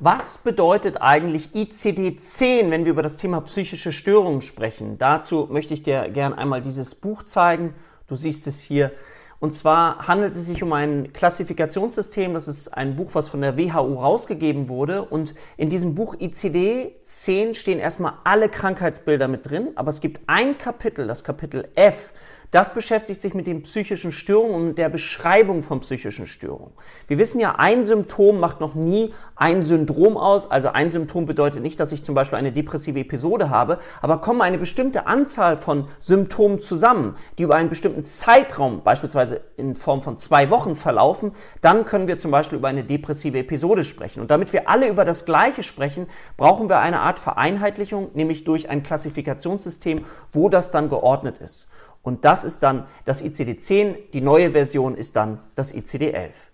Was bedeutet eigentlich ICD-10, wenn wir über das Thema psychische Störungen sprechen? Dazu möchte ich dir gerne einmal dieses Buch zeigen. Du siehst es hier. Und zwar handelt es sich um ein Klassifikationssystem. Das ist ein Buch, was von der WHO rausgegeben wurde. Und in diesem Buch ICD-10 stehen erstmal alle Krankheitsbilder mit drin. Aber es gibt ein Kapitel, das Kapitel F. Das beschäftigt sich mit den psychischen Störungen und der Beschreibung von psychischen Störungen. Wir wissen ja, ein Symptom macht noch nie ein Syndrom aus. Also ein Symptom bedeutet nicht, dass ich zum Beispiel eine depressive Episode habe, aber kommen eine bestimmte Anzahl von Symptomen zusammen, die über einen bestimmten Zeitraum, beispielsweise in Form von zwei Wochen verlaufen, dann können wir zum Beispiel über eine depressive Episode sprechen. Und damit wir alle über das Gleiche sprechen, brauchen wir eine Art Vereinheitlichung, nämlich durch ein Klassifikationssystem, wo das dann geordnet ist. Und das ist dann das ICD-10, die neue Version ist dann das ICD-11.